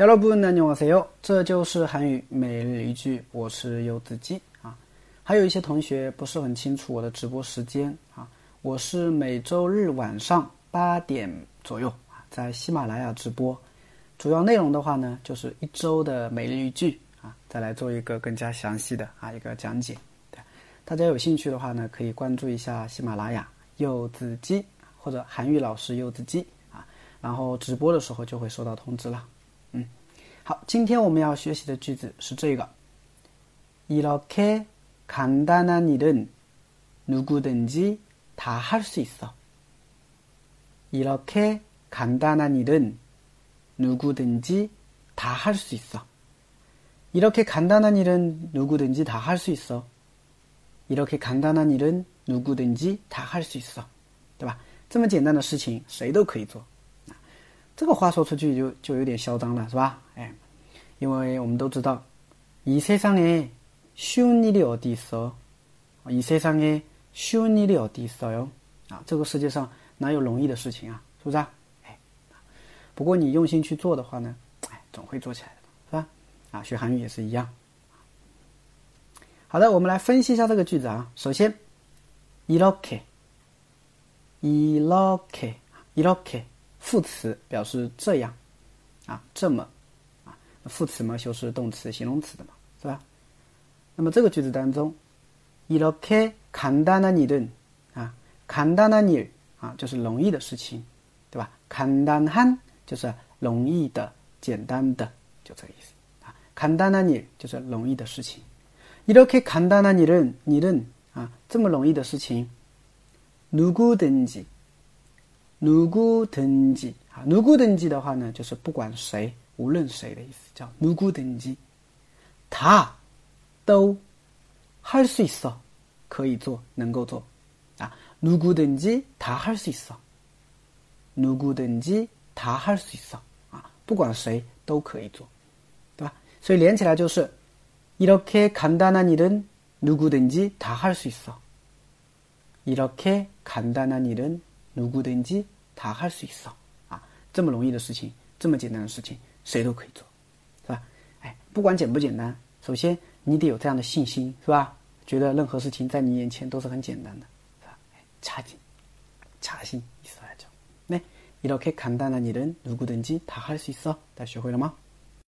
여러분안녕하세요，这就是韩语每日一句，我是柚子鸡啊。还有一些同学不是很清楚我的直播时间啊，我是每周日晚上八点左右啊，在喜马拉雅直播。主要内容的话呢，就是一周的每日一句啊，再来做一个更加详细的啊一个讲解。对，大家有兴趣的话呢，可以关注一下喜马拉雅柚子鸡或者韩语老师柚子鸡啊，然后直播的时候就会收到通知了。 好，今天我们要学习的句子是这个。이렇게간단한일은누구든지다할수있어이렇게간단한일은누구든지다할수있어이렇게간단한일은누구든지다할수있어이렇게간단한일은누구든지다할수있어对吧？这么简单的事情，谁都可以做。这个话说出去就就有点嚣张了，是吧？ 哎，因为我们都知道，이세상에쉬운일이어디있어이세상에쉬운일이어디있어요啊，这个世界上哪有容易的事情啊？是不是啊？哎，不过你用心去做的话呢，哎，总会做起来的，是吧？啊，学韩语也是一样。好的，我们来分析一下这个句子啊。首先，이렇 게， 이렇 게， 이렇게。副词表示这样，啊，这么，啊， 副词嘛修饰动词、形容词的嘛，是吧？那么这个句子当中，이렇게간단한일 은， 啊，간단한일啊，就是容易的事情，对吧？간단 한， 就是容易的、简单的，就这个意思啊。간단한일就是容易的事情。이렇게간단한일 은， 일 은， 啊，这么容易的事情，누구든 지。 누구든지 啊，누구든지的话呢，就是不管谁，无论谁的意思，叫누구든 지， 다都할수있어可以做，能够做啊。누구든지다할수있어누구든지다할수있어啊，不管谁都可以做，对吧？所以连起来就是이렇게간단한일은누구든지다할수있어이렇게간단한일은 누구든지다할수있어啊， 这么容易的事情，这么简单的事情，谁都可以做，是吧？哎，不管简不简单，首先你得有这样的信心，是吧？觉得任何事情在你眼前都是很简单的，是吧？哎，차진자신있어야 죠。 네이렇게간단한일은누구든지다할수있어大家学会了吗？